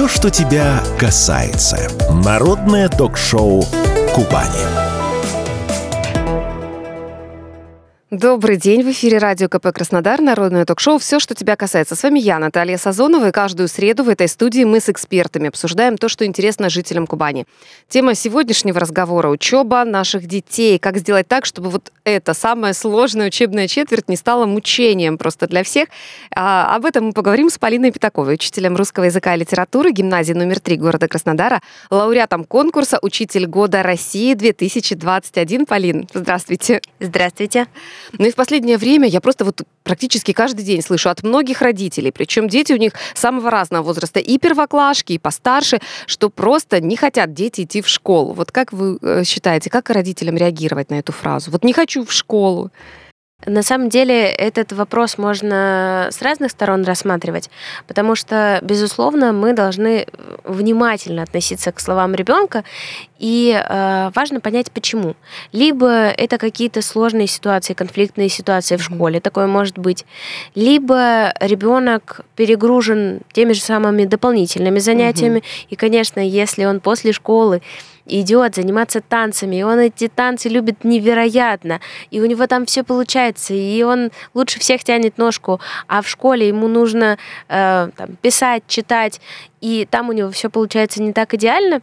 Все, что тебя касается. Народное ток-шоу «Кубани». Добрый день, в эфире радио КП Краснодар, народное ток-шоу «Все, что тебя касается». С вами я, Наталья Сазонова, и каждую среду в этой студии мы с экспертами обсуждаем то, что интересно жителям Кубани. Тема сегодняшнего разговора – учеба наших детей. Как сделать так, чтобы вот эта самая сложная учебная четверть не стала мучением просто для всех. А, об этом мы поговорим с Полиной Пятаковой, учителем русского языка и литературы гимназии номер 3 города Краснодара, лауреатом конкурса «Учитель года России 2021». Полин, здравствуйте. Здравствуйте. Ну и в последнее время я просто вот практически каждый день слышу от многих родителей, причем дети у них самого разного возраста, и первоклашки, и постарше, что просто не хотят дети идти в школу. Вот как вы э, считаете, как родителям реагировать на эту фразу? Вот не хочу в школу. На самом деле этот вопрос можно с разных сторон рассматривать, потому что, безусловно, мы должны внимательно относиться к словам ребенка, и э, важно понять, почему. Либо это какие-то сложные ситуации, конфликтные ситуации в школе, такое может быть, либо ребенок перегружен теми же самыми дополнительными занятиями, угу. и, конечно, если он после школы идет заниматься танцами, и он эти танцы любит невероятно, и у него там все получается, и он лучше всех тянет ножку, а в школе ему нужно э, там, писать, читать, и там у него все получается не так идеально,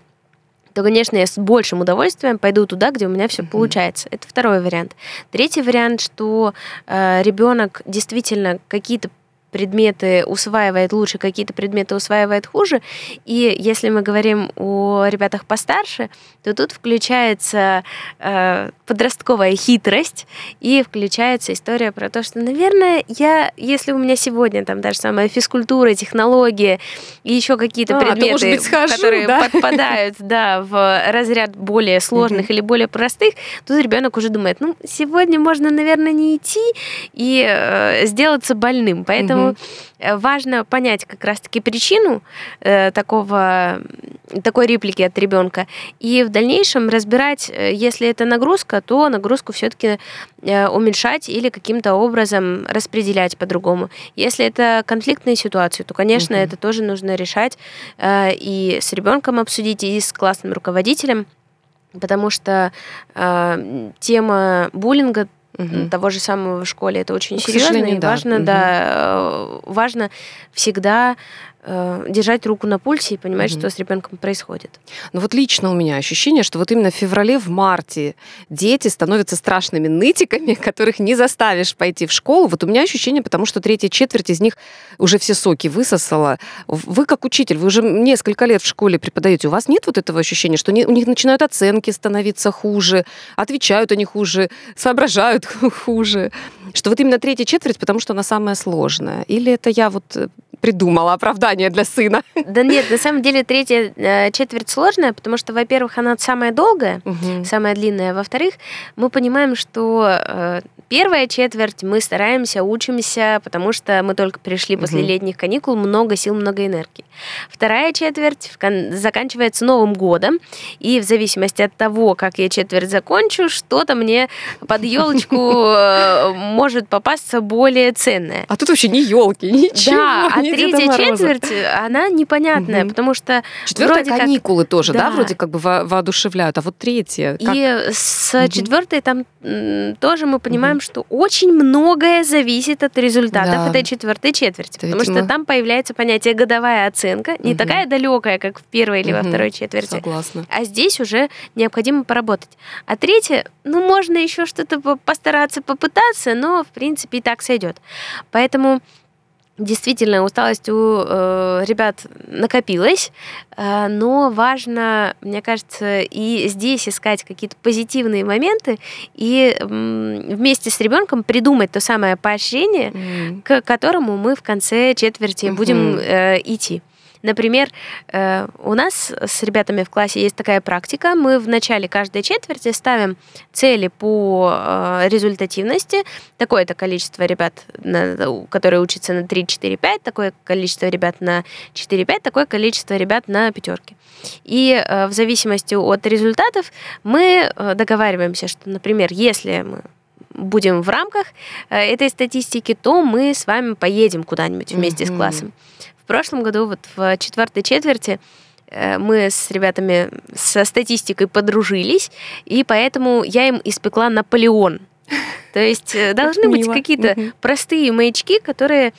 то, конечно, я с большим удовольствием пойду туда, где у меня все получается. Это второй вариант. Третий вариант, что э, ребенок действительно какие-то предметы усваивает лучше, какие-то предметы усваивает хуже. И если мы говорим о ребятах постарше, то тут включается э, подростковая хитрость и включается история про то, что, наверное, я, если у меня сегодня там даже самая физкультура, технология и еще какие-то а, предметы, быть, схожу, которые да? подпадают да, в разряд более сложных или более простых, тут ребенок уже думает, ну, сегодня можно, наверное, не идти и э, сделаться больным. Поэтому Поэтому mm важно понять как раз-таки причину э, такого, такой реплики от ребенка и в дальнейшем разбирать, э, если это нагрузка, то нагрузку все-таки э, уменьшать или каким-то образом распределять по-другому. Если это конфликтные ситуации, то, конечно, mm это тоже нужно решать э, и с ребенком обсудить, и с классным руководителем потому что э, тема буллинга угу. того же самого в школе. Это очень ну, серьезно и важно, угу. да, важно всегда Э, держать руку на пульсе и понимать, угу. что с ребенком происходит. Ну вот лично у меня ощущение, что вот именно в феврале, в марте дети становятся страшными нытиками, которых не заставишь пойти в школу. Вот у меня ощущение, потому что третья четверть из них уже все соки высосала. Вы как учитель, вы уже несколько лет в школе преподаете, у вас нет вот этого ощущения, что у них начинают оценки становиться хуже, отвечают они хуже, соображают хуже, что вот именно третья четверть, потому что она самая сложная? Или это я вот э, придумала оправдание для сына. Да нет, на самом деле третья э, четверть сложная, потому что, во-первых, она самая долгая, угу. самая длинная. Во-вторых, мы понимаем, что э, первая четверть мы стараемся, учимся, потому что мы только пришли угу. после летних каникул, много сил, много энергии. Вторая четверть заканчивается Новым годом, и в зависимости от того, как я четверть закончу, что-то мне под елочку э, может попасться более ценное. А тут вообще не елки, ничего. Да, а третья четверть, она непонятная, угу. потому что... Четвертая каникулы как... тоже, да. да, вроде как бы во воодушевляют, а вот третья... Как... И с угу. четвертой там тоже мы понимаем, угу. что очень многое зависит от результатов да. этой четвертой четверти, Это, потому видимо... что там появляется понятие годовая оценка, не угу. такая далекая, как в первой или угу. во второй четверти. Согласна. А здесь уже необходимо поработать. А третья, ну, можно еще что-то постараться попытаться, но, в принципе, и так сойдет. Поэтому Действительно, усталость у э, ребят накопилась, э, но важно, мне кажется, и здесь искать какие-то позитивные моменты и э, вместе с ребенком придумать то самое поощрение, mm. к которому мы в конце четверти mm-hmm. будем э, идти. Например, э, у нас с ребятами в классе есть такая практика. Мы в начале каждой четверти ставим цели по э, результативности. Такое-то количество ребят, которые учатся на 3, 4, 5, такое количество ребят на 4, 5, такое количество ребят на пятерке. И э, в зависимости от результатов мы договариваемся, что, например, если мы будем в рамках этой статистики, то мы с вами поедем куда-нибудь вместе mm-hmm. с классом прошлом году, вот в четвертой четверти, э, мы с ребятами со статистикой подружились, и поэтому я им испекла Наполеон. То есть э, должны быть какие-то простые маячки, которые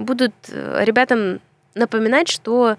будут ребятам напоминать, что Э,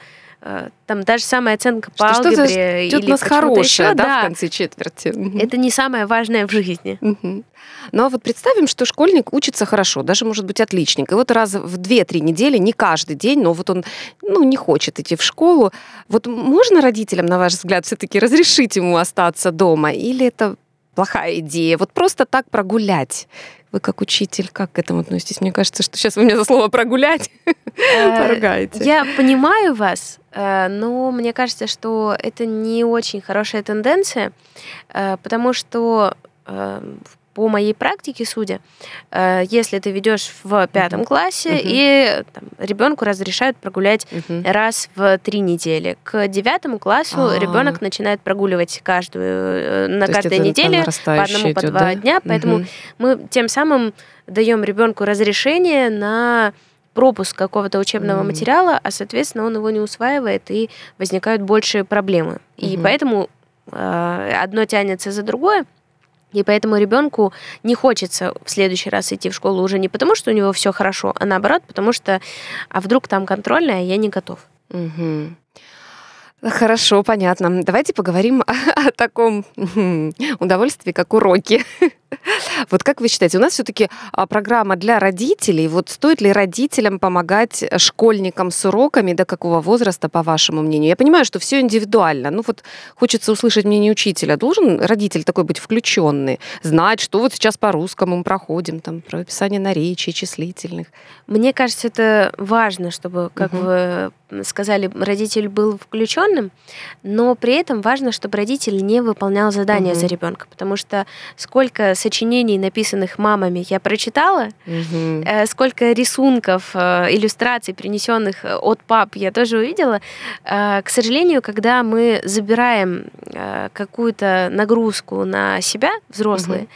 там даже самая оценка по что алгебре что или нас хорошая, еще, да, да, в конце четверти. Это не самое важное в жизни. Угу. Ну а вот представим, что школьник учится хорошо, даже может быть отличник. И вот раз в 2-3 недели, не каждый день, но вот он ну, не хочет идти в школу. Вот можно родителям, на ваш взгляд, все-таки разрешить ему остаться дома? Или это плохая идея? Вот просто так прогулять вы как учитель, как к этому относитесь? Мне кажется, что сейчас вы меня за слово прогулять э, поругаете. Я понимаю вас, э, но мне кажется, что это не очень хорошая тенденция, э, потому что в по моей практике, судя, э, если ты ведешь в пятом uh-huh. классе, uh-huh. и там, ребенку разрешают прогулять uh-huh. раз в три недели. К девятому классу А-а-а. ребенок начинает прогуливать каждую э, на То каждой неделе по одному, идет, по два да? дня. Поэтому uh-huh. мы тем самым даем ребенку разрешение на пропуск какого-то учебного mm. материала, а соответственно он его не усваивает и возникают большие проблемы. Mm-hmm. И поэтому э, одно тянется за другое. И поэтому ребенку не хочется в следующий раз идти в школу уже не потому, что у него все хорошо, а наоборот, потому что а вдруг там контрольная, а я не готов. Угу. Хорошо, понятно. Давайте поговорим о, таком удовольствии, как уроки. Вот как вы считаете, у нас все-таки а, программа для родителей. Вот стоит ли родителям помогать школьникам с уроками, до какого возраста, по вашему мнению? Я понимаю, что все индивидуально. Ну вот хочется услышать мнение учителя. Должен родитель такой быть включенный, знать, что вот сейчас по русскому мы проходим, там, про описание наречий, числительных? Мне кажется, это важно, чтобы, как угу. вы сказали, родитель был включенным, но при этом важно, чтобы родитель не выполнял задания угу. за ребенка, потому что сколько сочинений, написанных мамами, я прочитала, угу. сколько рисунков, э, иллюстраций, принесенных э, от пап, я тоже увидела. К сожалению, когда мы забираем какую-то нагрузку на себя, взрослые, угу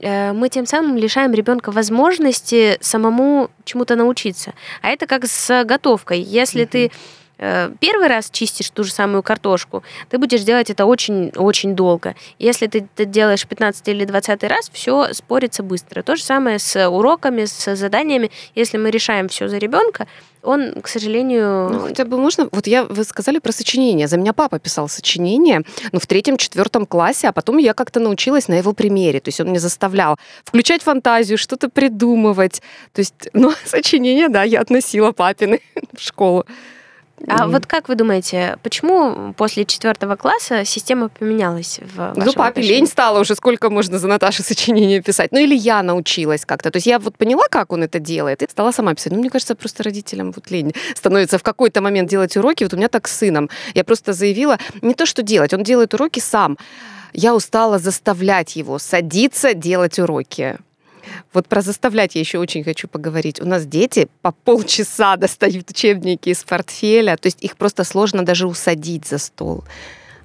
мы тем самым лишаем ребенка возможности самому чему-то научиться. А это как с готовкой. Если mm-hmm. ты первый раз чистишь ту же самую картошку, ты будешь делать это очень-очень долго. Если ты это делаешь 15 или 20 раз, все спорится быстро. То же самое с уроками, с заданиями. Если мы решаем все за ребенка, он, к сожалению... Ну, хотя бы можно... Вот я, вы сказали про сочинение. За меня папа писал сочинение, ну, в третьем-четвертом классе, а потом я как-то научилась на его примере. То есть он мне заставлял включать фантазию, что-то придумывать. То есть, ну, сочинение, да, я относила папины в школу. А mm. вот как вы думаете, почему после четвертого класса система поменялась в Ну, папе отношении? лень стало уже, сколько можно за Наташей сочинения писать. Ну, или я научилась как-то. То есть я вот поняла, как он это делает, и стала сама писать. Ну, мне кажется, просто родителям вот лень становится в какой-то момент делать уроки. Вот у меня так с сыном. Я просто заявила, не то, что делать, он делает уроки сам. Я устала заставлять его садиться делать уроки. Вот про заставлять я еще очень хочу поговорить. У нас дети по полчаса достают учебники из портфеля, то есть их просто сложно даже усадить за стол.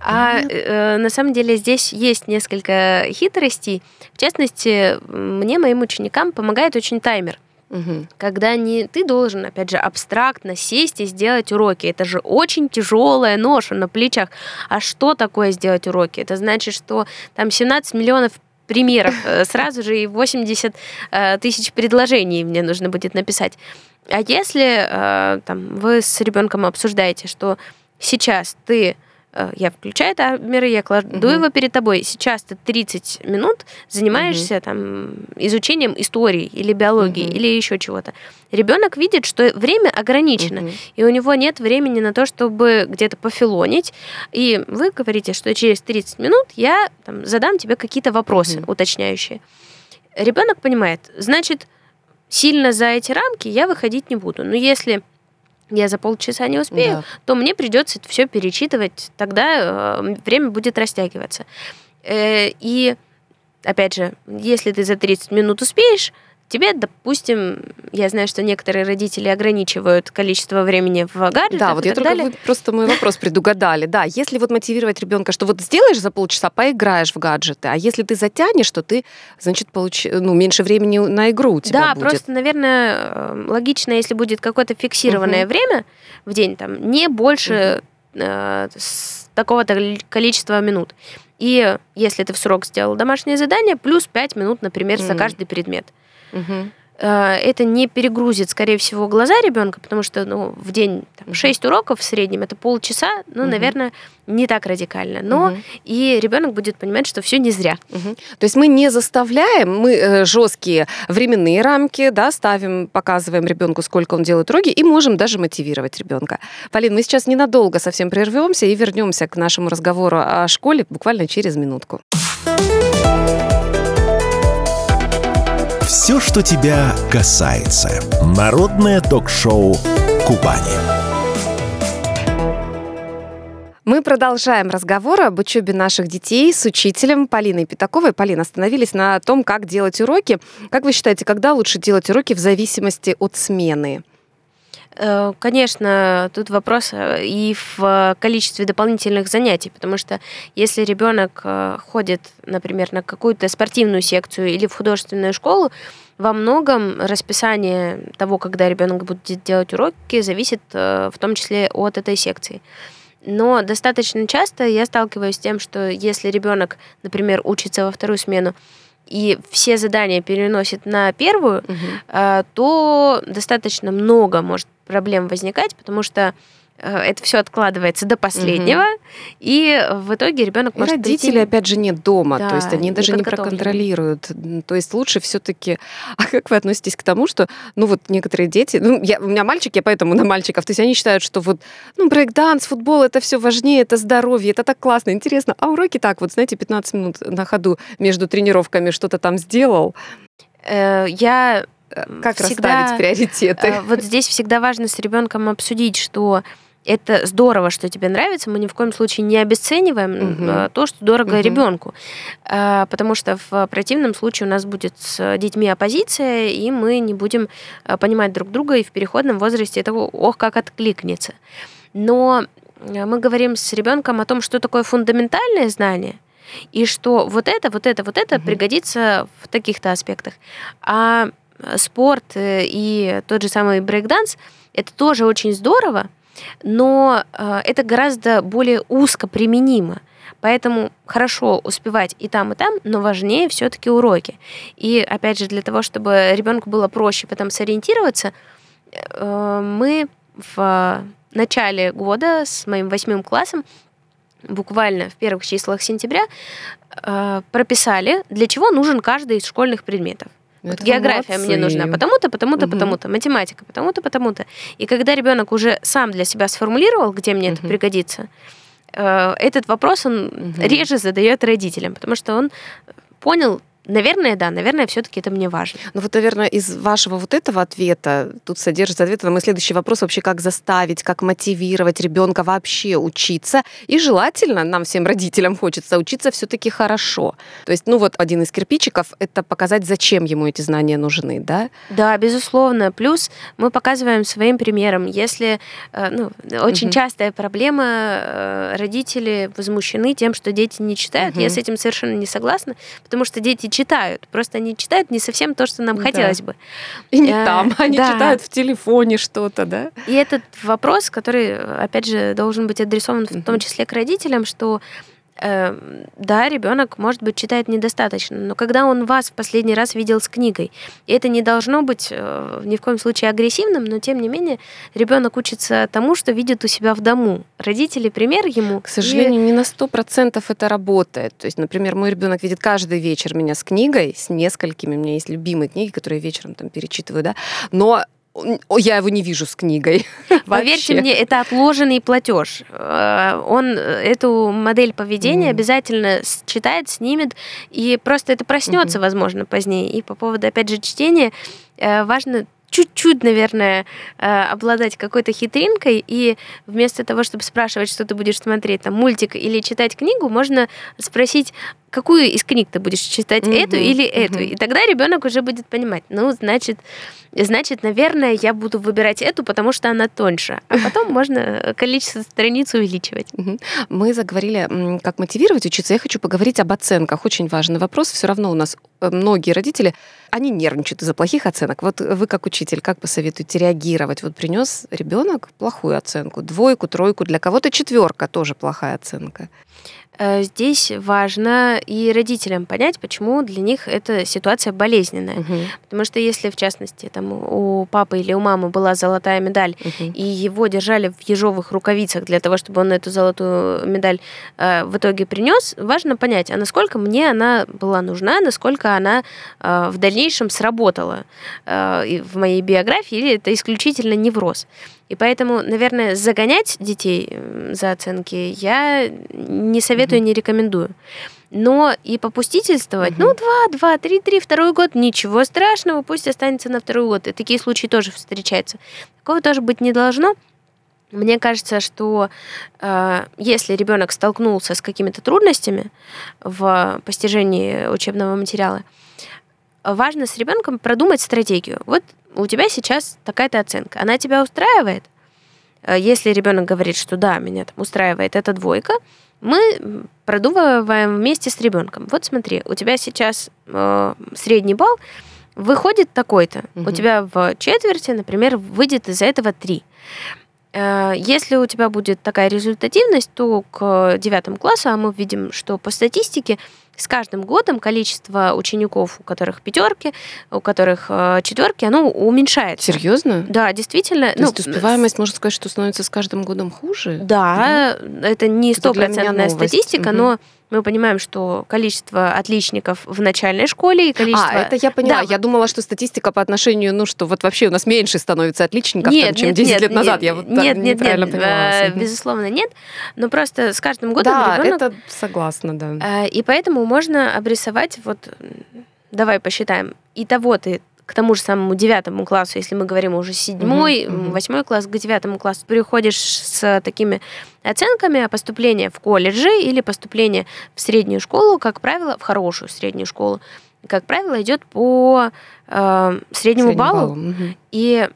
А э, на самом деле здесь есть несколько хитростей. В частности, мне, моим ученикам помогает очень таймер. Угу. Когда не ты должен, опять же, абстрактно сесть и сделать уроки. Это же очень тяжелая ноша на плечах. А что такое сделать уроки? Это значит, что там 17 миллионов примеров э, сразу же и 80 э, тысяч предложений мне нужно будет написать. А если э, там, вы с ребенком обсуждаете, что сейчас ты я включаю таймер, я кладу угу. его перед тобой. Сейчас ты 30 минут занимаешься угу. там изучением истории или биологии угу. или еще чего-то. Ребенок видит, что время ограничено, угу. и у него нет времени на то, чтобы где-то пофилонить. И вы говорите, что через 30 минут я там, задам тебе какие-то вопросы угу. уточняющие. Ребенок понимает, значит, сильно за эти рамки я выходить не буду. Но если я за полчаса не успею, да. то мне придется это все перечитывать, тогда э, время будет растягиваться. Э, и опять же, если ты за 30 минут успеешь, тебе, допустим, я знаю, что некоторые родители ограничивают количество времени в гаджетах. Да, вот я только далее. вы просто мой вопрос предугадали. Да, если вот мотивировать ребенка, что вот сделаешь за полчаса, поиграешь в гаджеты, а если ты затянешь, то ты, значит, получ... ну, меньше времени на игру у тебя Да, будет. просто, наверное, э, логично, если будет какое-то фиксированное Мгм. время в день, там, не больше э, с такого-то ли- количества минут. И если ты в срок сделал домашнее задание, плюс 5 минут, например, за каждый предмет. Э, Это не перегрузит, скорее всего, глаза ребенка, потому что ну, в день там, 6 уроков в среднем, это полчаса, ну, Мгм. наверное, не так радикально. Но Мгм. и ребенок будет понимать, что все не зря. Мгм. То есть мы не заставляем, мы э, жесткие временные рамки, да, ставим, показываем ребенку, сколько он делает уроки, и можем даже мотивировать ребенка. Полин, мы сейчас ненадолго совсем прервемся и вернемся к нашему разговору о школе буквально через минутку. Все, что тебя касается. Народное ток-шоу «Кубани». Мы продолжаем разговор об учебе наших детей с учителем Полиной Пятаковой. Полина, остановились на том, как делать уроки. Как вы считаете, когда лучше делать уроки в зависимости от смены? Э, Конечно, тут вопрос э, и в количестве дополнительных занятий, потому что если ребенок э, ходит, например, на какую-то спортивную секцию или в художественную школу, во многом расписание того, когда ребенок будет делать уроки, зависит в том числе от этой секции. Но достаточно часто я сталкиваюсь с тем, что если ребенок, например, учится во вторую смену и все задания переносит на первую, а, то достаточно много может проблем возникать, потому что это все откладывается до последнего, и в итоге ребенок может родители, прийти... опять же, нет дома, то Да, есть они даже не проконтролируют. То есть лучше все-таки... А как вы относитесь к тому, что, ну вот некоторые дети, ну я, у меня мальчик, я поэтому на мальчиков, то есть они считают, что вот, ну брейкданс, футбол, это все важнее, это здоровье, это так классно, интересно. А уроки так, вот знаете, 15 минут на ходу между тренировками что-то там сделал. Э, Я Э, Как Всегда, расставить приоритеты? э, вот здесь всегда важно с ребенком обсудить, что это здорово, что тебе нравится. Мы ни в коем случае не обесцениваем э, то, что дорого Мгм. ребенку. Э, Потому что в противном случае у нас будет с детьми оппозиция, и мы не будем э, понимать друг друга, и в переходном возрасте это ох, как откликнется. Но мы говорим с ребенком о том, что такое фундаментальное знание, и что вот это, вот это, вот это Мгм. пригодится в таких-то аспектах. А спорт и тот же самый брейкданс это тоже очень здорово, но э, это гораздо более узко применимо. Поэтому хорошо успевать и там, и там, но важнее все-таки уроки. И опять же, для того, чтобы ребенку было проще потом сориентироваться, э, мы в начале года с моим восьмым классом буквально в первых числах сентября э, прописали, для чего нужен каждый из школьных предметов. Ну, это география молодцы. мне нужна потому-то, потому-то, Мгм. потому-то, математика потому-то, потому-то. И когда ребенок уже сам для себя сформулировал, где мне это Мгм. пригодится, э, этот вопрос он Мгм. реже задает родителям, потому что он понял, наверное, да, наверное, все-таки это мне важно. Ну вот, наверное, из вашего вот этого ответа, тут содержится ответ на мой следующий вопрос, вообще как заставить, как мотивировать ребенка вообще учиться. И желательно, нам всем родителям хочется учиться все-таки хорошо. То есть, ну вот один из кирпичиков — это показать, зачем ему эти знания нужны, да? Да, безусловно. Плюс мы показываем своим примером. Если э, ну, очень Мгм. частая проблема, э, родители возмущены тем, что дети не читают. Я Мгм. с этим совершенно не согласна, потому что дети читают. Просто они читают не совсем то, что нам Да. хотелось бы. И не Э, там, они да. читают в телефоне что-то, да? И этот вопрос, который, опять же, должен быть адресован в том числе к родителям, что э, да, ребенок, может быть, читает недостаточно, но когда он вас в последний раз видел с книгой, и это не должно быть э, ни в коем случае агрессивным, но тем не менее ребенок учится тому, что видит у себя в дому. Родители пример ему. К сожалению, не на сто процентов это работает. То есть, например, мой ребенок видит каждый вечер меня с книгой, с несколькими. У меня есть любимые книги, которые я вечером там перечитываю, да. Но я его не вижу с книгой. Поверьте Вообще. мне, это отложенный платеж. Э, Он э, эту модель поведения обязательно читает, снимет, и просто это проснется, возможно, позднее. И по поводу, опять же, чтения, э, важно чуть-чуть, наверное, обладать какой-то хитринкой, и вместо того, чтобы спрашивать, что ты будешь смотреть, там, мультик или читать книгу, можно спросить, какую из книг ты будешь читать, угу, эту или эту. Угу. И тогда ребенок уже будет понимать, ну, значит, значит, наверное, я буду выбирать эту, потому что она тоньше. А потом можно количество страниц увеличивать. Мы заговорили, как мотивировать учиться. Я хочу поговорить об оценках. Очень важный вопрос. Все равно у нас э, многие родители, они нервничают из-за плохих оценок. Вот вы как учитель, как посоветуете реагировать? Вот принес ребенок плохую оценку, двойку, тройку, для кого-то четверка тоже плохая оценка. Э, здесь важно и родителям понять, почему для них эта ситуация болезненная. Угу. Потому что если, в частности, там, у папы или у мамы была золотая медаль, угу. и его держали в ежовых рукавицах для того, чтобы он эту золотую медаль э, в итоге принес, важно понять, а насколько мне она была нужна, насколько она э, в дальнейшем сработала э, в моей биографии, или это исключительно невроз. И поэтому, наверное, загонять детей за оценки я не советую, mm-hmm. не рекомендую. Но и попустительствовать, mm-hmm. ну, два, два, три, три, второй год, ничего страшного, пусть останется на второй год. И такие случаи тоже встречаются. Такого тоже быть не должно. Мне кажется, что э, если ребенок столкнулся с какими-то трудностями в постижении учебного материала, важно с ребенком продумать стратегию. Вот у тебя сейчас такая-то оценка, она тебя устраивает? Э, если ребенок говорит, что да, меня там устраивает эта двойка, мы продумываем вместе с ребенком. Вот смотри, у тебя сейчас э, средний балл выходит такой-то. Угу. У тебя в четверти, например, выйдет из-за этого три. Э, если у тебя будет такая результативность, то к девятому классу, а мы видим, что по статистике с каждым годом количество учеников, у которых пятерки, у которых э, четверки, оно уменьшается. Серьезно? Да, действительно. То ну, есть успеваемость, можно сказать, что становится с каждым годом хуже? Да, угу. это не стопроцентная статистика, угу. но мы понимаем, что количество отличников в начальной школе и количество... А, это я поняла. Да. Я думала, что статистика по отношению, ну, что вот вообще у нас меньше становится отличников, нет, там, чем нет, 10 нет, лет назад. я вот нет, нет, нет, поняла. Э, безусловно, нет. Но просто с каждым годом да, ребенок... это согласна, да. Э, и поэтому можно обрисовать вот... Давай посчитаем. И того ты к тому же самому девятому классу, если мы говорим уже седьмой, mm-hmm. восьмой класс, к девятому классу, приходишь с такими оценками, а поступление в колледжи или поступление в среднюю школу, как правило, в хорошую среднюю школу, как правило, идет по э, среднему Средний баллу. баллу. Mm-hmm. И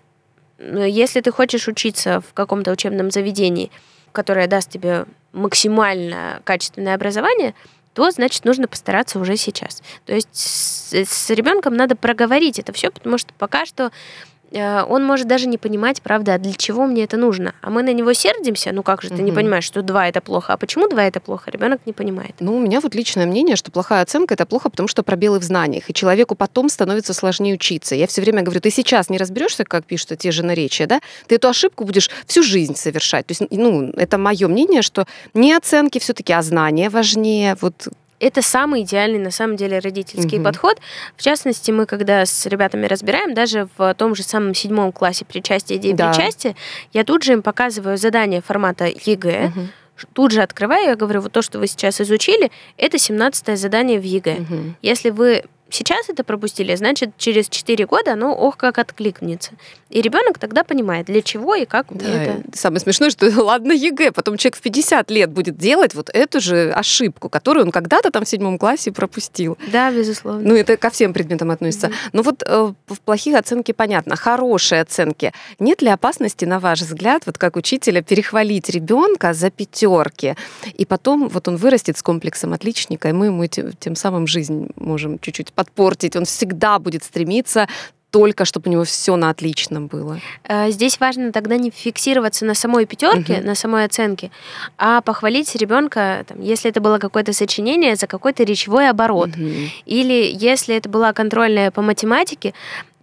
э, если ты хочешь учиться в каком-то учебном заведении, которое даст тебе максимально качественное образование, то значит нужно постараться уже сейчас. То есть с, с ребенком надо проговорить это все, потому что пока что он может даже не понимать, правда, а для чего мне это нужно. А мы на него сердимся, ну как же ты угу. не понимаешь, что два это плохо, а почему два это плохо, ребенок не понимает. Ну, у меня вот личное мнение, что плохая оценка это плохо, потому что пробелы в знаниях, и человеку потом становится сложнее учиться. Я все время говорю, ты сейчас не разберешься, как пишут те же наречия, да, ты эту ошибку будешь всю жизнь совершать. То есть, ну, это мое мнение, что не оценки все-таки, а знания важнее. Вот это самый идеальный, на самом деле, родительский угу. подход. В частности, мы когда с ребятами разбираем, даже в том же самом седьмом классе причастия и дее- да. причастия, я тут же им показываю задание формата ЕГЭ, угу тут же открываю, я говорю, вот то, что вы сейчас изучили, это 17 задание в ЕГЭ. Угу. Если вы сейчас это пропустили, значит, через 4 года оно ох как откликнется. И ребенок тогда понимает, для чего и как да, это. Самое смешное, что ладно ЕГЭ, потом человек в 50 лет будет делать вот эту же ошибку, которую он когда-то там в седьмом классе пропустил. Да, безусловно. Ну, это ко всем предметам относится. Mm-hmm. Ну вот э, в плохих оценки понятно, хорошие оценки. Нет ли опасности, на ваш взгляд, вот как учителя, перехвалить ребенка за пятерки, и потом вот он вырастет с комплексом отличника, и мы ему тем, тем самым жизнь можем чуть-чуть подпортить. Он всегда будет стремиться только чтобы у него все на отличном было. Э, здесь важно тогда не фиксироваться на самой пятерке, угу. на самой оценке, а похвалить ребенка, там, если это было какое-то сочинение, за какой-то речевой оборот. Угу. Или если это была контрольная по математике,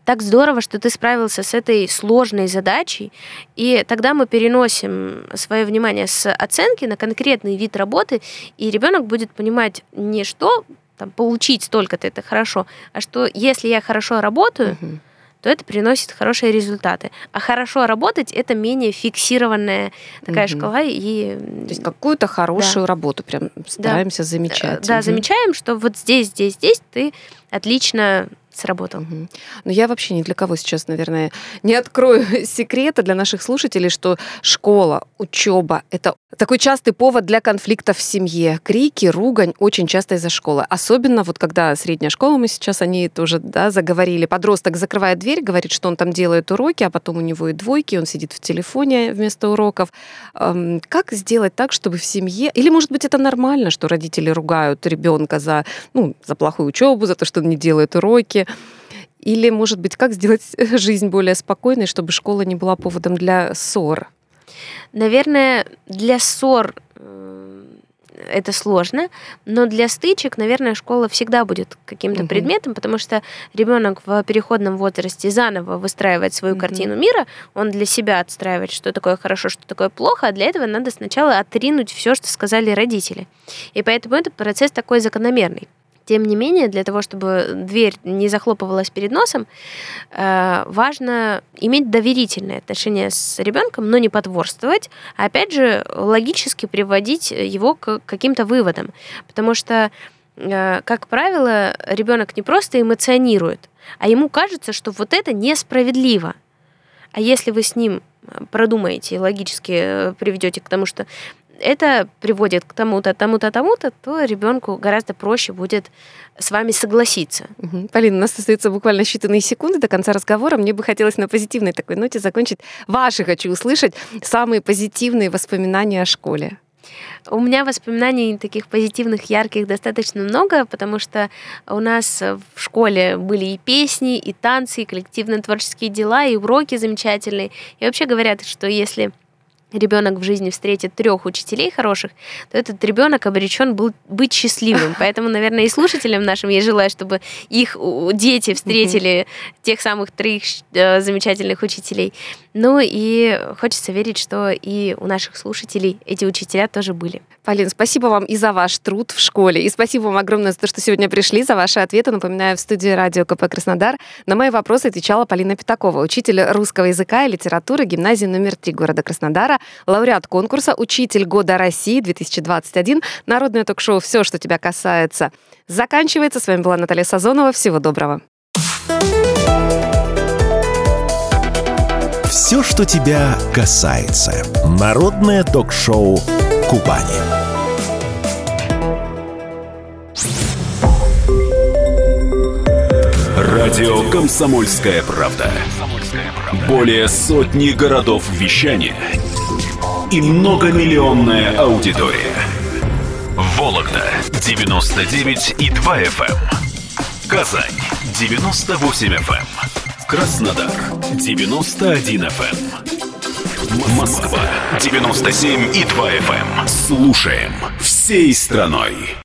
так здорово, что ты справился с этой сложной задачей, и тогда мы переносим свое внимание с оценки на конкретный вид работы, и ребенок будет понимать не что там, получить столько-то это хорошо, а что если я хорошо работаю, угу. то это приносит хорошие результаты. А хорошо работать это менее фиксированная такая угу. шкала и. То есть какую-то хорошую да. работу прям стараемся да. замечать. Да, угу. замечаем, что вот здесь, здесь, здесь ты отлично сработал. Угу. Но я вообще ни для кого сейчас, наверное, не открою секрета для наших слушателей, что школа, учеба — это Такой частый повод для конфликтов в семье. Крики, ругань очень часто из-за школы. Особенно вот когда средняя школа, мы сейчас они тоже да, заговорили. Подросток закрывает дверь, говорит, что он там делает уроки, а потом у него и двойки, он сидит в телефоне вместо уроков. Как сделать так, чтобы в семье... Или, может быть, это нормально, что родители ругают ребенка за, ну, за плохую учебу, за то, что он не делает уроки. Или, может быть, как сделать жизнь более спокойной, чтобы школа не была поводом для ссор? Наверное, для ссор э, это сложно, но для стычек, наверное, школа всегда будет каким-то угу. предметом, потому что ребенок в переходном возрасте заново выстраивает свою угу. картину мира, он для себя отстраивает, что такое хорошо, что такое плохо, а для этого надо сначала отринуть все, что сказали родители. И поэтому этот процесс такой закономерный. Тем не менее, для того, чтобы дверь не захлопывалась перед носом, э, важно иметь доверительные отношения с ребенком, но не потворствовать, а опять же логически приводить его к каким-то выводам. Потому что, э, как правило, ребенок не просто эмоционирует, а ему кажется, что вот это несправедливо. А если вы с ним продумаете и логически приведете к тому, что это приводит к тому-то, тому-то, тому-то, то ребенку гораздо проще будет с вами согласиться. Угу. Полина, у нас остается буквально считанные секунды до конца разговора. Мне бы хотелось на позитивной такой ноте закончить. Ваши хочу услышать самые позитивные воспоминания о школе. У меня воспоминаний таких позитивных, ярких достаточно много, потому что у нас в школе были и песни, и танцы, и коллективные творческие дела, и уроки замечательные. И вообще говорят, что если ребенок в жизни встретит трех учителей хороших, то этот ребенок обречен был быть счастливым. Поэтому, наверное, и слушателям нашим я желаю, чтобы их дети встретили тех самых троих э, замечательных учителей. Ну и хочется верить, что и у наших слушателей эти учителя тоже были. Полин, спасибо вам и за ваш труд в школе, и спасибо вам огромное за то, что сегодня пришли, за ваши ответы. Напоминаю, в студии радио КП Краснодар на мои вопросы отвечала Полина Пятакова, учитель русского языка и литературы гимназии номер 3 города Краснодара, лауреат конкурса «Учитель года России 2021», народное ток-шоу «Все, что тебя касается». Заканчивается. С вами была Наталья Сазонова. Всего доброго. Все, что тебя касается. Народное ток-шоу Кубани. Радио «Комсомольская правда». Более сотни городов вещания – и многомиллионная аудитория. Вологда 99 и 2 FM. Эм. Казань 98 FM. Эм. Краснодар 91 FM. Эм. Москва 97 и 2 FM. Слушаем всей страной.